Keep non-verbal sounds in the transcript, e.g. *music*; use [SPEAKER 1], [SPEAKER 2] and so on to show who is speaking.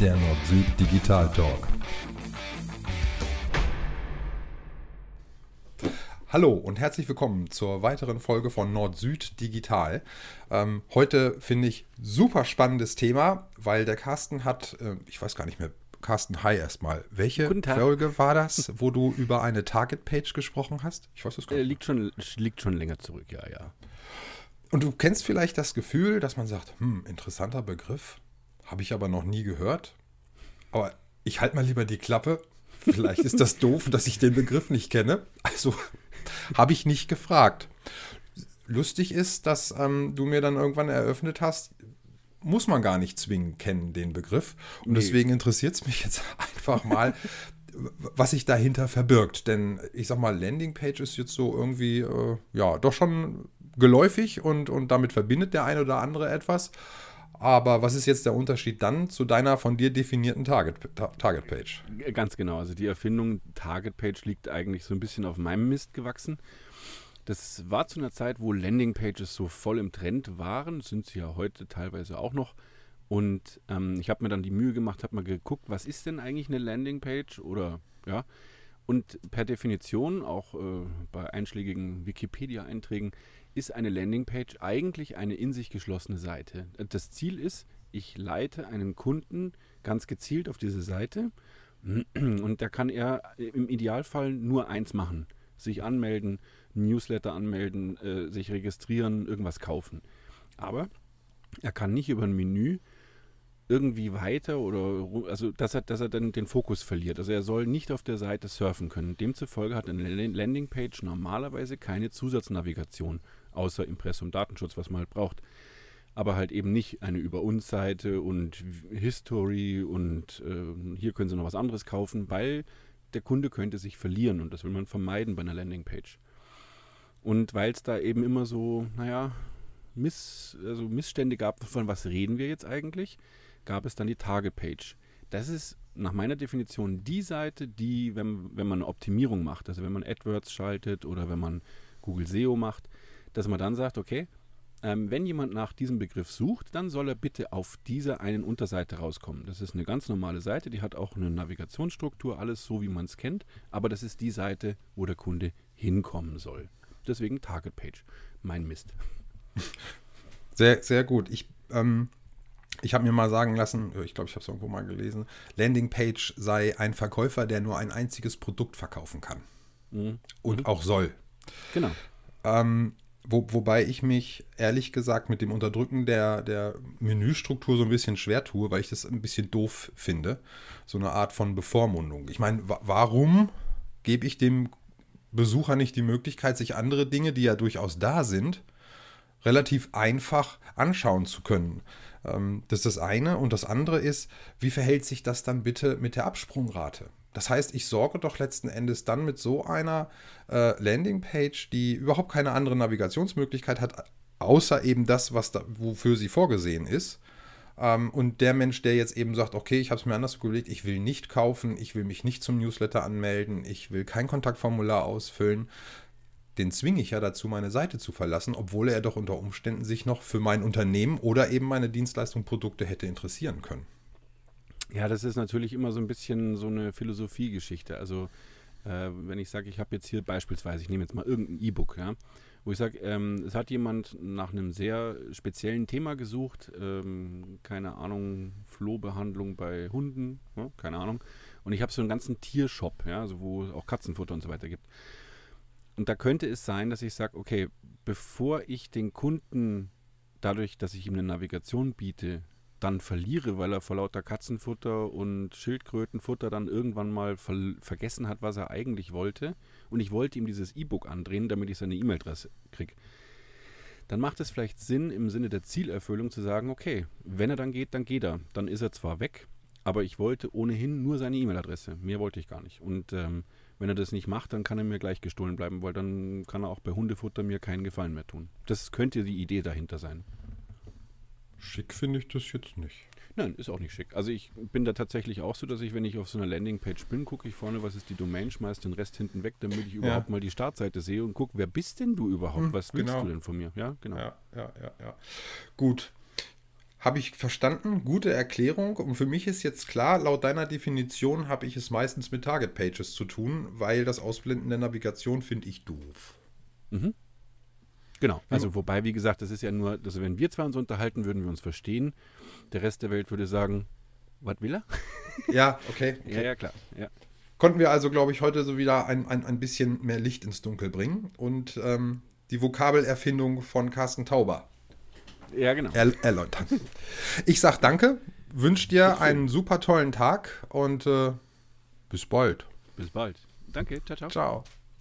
[SPEAKER 1] der Nord-Süd Digital Talk. Hallo und herzlich willkommen zur weiteren Folge von Nord-Süd Digital. Ähm, heute finde ich super spannendes Thema, weil der Carsten hat, äh, ich weiß gar nicht mehr, Carsten, hi erstmal. Welche Folge war das, wo du über eine Target-Page gesprochen hast?
[SPEAKER 2] Ich weiß es gar äh, nicht. Liegt, schon, liegt schon länger zurück, ja, ja.
[SPEAKER 1] Und du kennst vielleicht das Gefühl, dass man sagt, hm, interessanter Begriff, habe ich aber noch nie gehört. Aber ich halte mal lieber die Klappe. Vielleicht ist das doof, dass ich den Begriff nicht kenne. Also habe ich nicht gefragt. Lustig ist, dass ähm, du mir dann irgendwann eröffnet hast, muss man gar nicht zwingend kennen, den Begriff. Und nee. deswegen interessiert es mich jetzt einfach mal, was sich dahinter verbirgt. Denn ich sag mal, Landingpage ist jetzt so irgendwie, äh, ja, doch schon geläufig und, und damit verbindet der eine oder andere etwas. Aber was ist jetzt der Unterschied dann zu deiner von dir definierten Target, Target Page?
[SPEAKER 2] Ganz genau. Also die Erfindung Target Page liegt eigentlich so ein bisschen auf meinem Mist gewachsen. Das war zu einer Zeit, wo Landing Pages so voll im Trend waren, sind sie ja heute teilweise auch noch. Und ähm, ich habe mir dann die Mühe gemacht, habe mal geguckt, was ist denn eigentlich eine Landing Page oder ja. Und per Definition, auch äh, bei einschlägigen Wikipedia-Einträgen, ist eine Landingpage eigentlich eine in sich geschlossene Seite. Das Ziel ist, ich leite einen Kunden ganz gezielt auf diese Seite und da kann er im Idealfall nur eins machen. Sich anmelden, Newsletter anmelden, äh, sich registrieren, irgendwas kaufen. Aber er kann nicht über ein Menü irgendwie weiter oder also dass er, dass er dann den Fokus verliert. Also er soll nicht auf der Seite surfen können. Demzufolge hat eine Landingpage normalerweise keine Zusatznavigation außer Impressum Datenschutz, was man halt braucht. Aber halt eben nicht eine Über uns Seite und History und äh, hier können Sie noch was anderes kaufen, weil der Kunde könnte sich verlieren und das will man vermeiden bei einer Landingpage. Und weil es da eben immer so, naja, Miss, also Missstände gab, von was reden wir jetzt eigentlich, gab es dann die Target-Page. Das ist nach meiner Definition die Seite, die, wenn, wenn man eine Optimierung macht, also wenn man AdWords schaltet oder wenn man Google SEO macht, dass man dann sagt, okay, ähm, wenn jemand nach diesem Begriff sucht, dann soll er bitte auf dieser einen Unterseite rauskommen. Das ist eine ganz normale Seite, die hat auch eine Navigationsstruktur, alles so, wie man es kennt, aber das ist die Seite, wo der Kunde hinkommen soll. Deswegen Target Page. Mein Mist. *laughs*
[SPEAKER 1] Sehr, sehr gut. Ich, ähm, ich habe mir mal sagen lassen, ich glaube, ich habe es irgendwo mal gelesen, Landing Page sei ein Verkäufer, der nur ein einziges Produkt verkaufen kann. Mhm. Und mhm. auch soll.
[SPEAKER 2] Genau.
[SPEAKER 1] Ähm, wo, wobei ich mich ehrlich gesagt mit dem Unterdrücken der, der Menüstruktur so ein bisschen schwer tue, weil ich das ein bisschen doof finde. So eine Art von Bevormundung. Ich meine, warum gebe ich dem Besucher nicht die Möglichkeit, sich andere Dinge, die ja durchaus da sind, relativ einfach anschauen zu können? Ähm, das ist das eine. Und das andere ist, wie verhält sich das dann bitte mit der Absprungrate? Das heißt, ich sorge doch letzten Endes dann mit so einer äh, Landingpage, die überhaupt keine andere Navigationsmöglichkeit hat, außer eben das, was da, wofür sie vorgesehen ist. Ähm, und der Mensch, der jetzt eben sagt, okay, ich habe es mir anders überlegt, ich will nicht kaufen, ich will mich nicht zum Newsletter anmelden, ich will kein Kontaktformular ausfüllen, den zwinge ich ja dazu, meine Seite zu verlassen, obwohl er doch unter Umständen sich noch für mein Unternehmen oder eben meine Dienstleistung, Produkte hätte interessieren können.
[SPEAKER 2] Ja, das ist natürlich immer so ein bisschen so eine Philosophiegeschichte. Also äh, wenn ich sage, ich habe jetzt hier beispielsweise, ich nehme jetzt mal irgendein E-Book, ja, wo ich sage, ähm, es hat jemand nach einem sehr speziellen Thema gesucht, ähm, keine Ahnung, Flohbehandlung bei Hunden, ja, keine Ahnung. Und ich habe so einen ganzen Tiershop, ja, also wo es auch Katzenfutter und so weiter gibt. Und da könnte es sein, dass ich sage, okay, bevor ich den Kunden dadurch, dass ich ihm eine Navigation biete, dann verliere, weil er vor lauter Katzenfutter und Schildkrötenfutter dann irgendwann mal ver vergessen hat, was er eigentlich wollte. Und ich wollte ihm dieses E-Book andrehen, damit ich seine E-Mail-Adresse kriege. Dann macht es vielleicht Sinn, im Sinne der Zielerfüllung zu sagen, okay, wenn er dann geht, dann geht er. Dann ist er zwar weg, aber ich wollte ohnehin nur seine E-Mail-Adresse. Mehr wollte ich gar nicht. Und ähm, wenn er das nicht macht, dann kann er mir gleich gestohlen bleiben, weil dann kann er auch bei Hundefutter mir keinen Gefallen mehr tun. Das könnte die Idee dahinter sein.
[SPEAKER 1] Schick finde ich das jetzt nicht.
[SPEAKER 2] Nein, ist auch nicht schick. Also ich bin da tatsächlich auch so, dass ich, wenn ich auf so einer Landingpage bin, gucke ich vorne, was ist die Domain, schmeiße den Rest hinten weg, damit ich ja. überhaupt mal die Startseite sehe und gucke, wer bist denn du überhaupt? Hm, was willst genau. du denn von mir? Ja,
[SPEAKER 1] genau. Ja, ja, ja, ja. Gut. Habe ich verstanden, gute Erklärung. Und für mich ist jetzt klar, laut deiner Definition habe ich es meistens mit Target Pages zu tun, weil das Ausblenden der Navigation finde ich doof.
[SPEAKER 2] Mhm. Genau. Also, wobei, wie gesagt, das ist ja nur, also wenn wir zwei uns unterhalten, würden wir uns verstehen. Der Rest der Welt würde sagen, was will er? *laughs*
[SPEAKER 1] Ja, okay. okay.
[SPEAKER 2] Ja, ja, klar. Ja.
[SPEAKER 1] Konnten wir also, glaube ich, heute so wieder ein, ein, ein bisschen mehr Licht ins Dunkel bringen und ähm, die Vokabelerfindung von Carsten Tauber
[SPEAKER 2] Ja, genau.
[SPEAKER 1] er erläutern. Ich sag danke, wünsche dir einen super tollen Tag und äh, bis bald.
[SPEAKER 2] Bis bald. Danke. Ciao, ciao.
[SPEAKER 1] Ciao.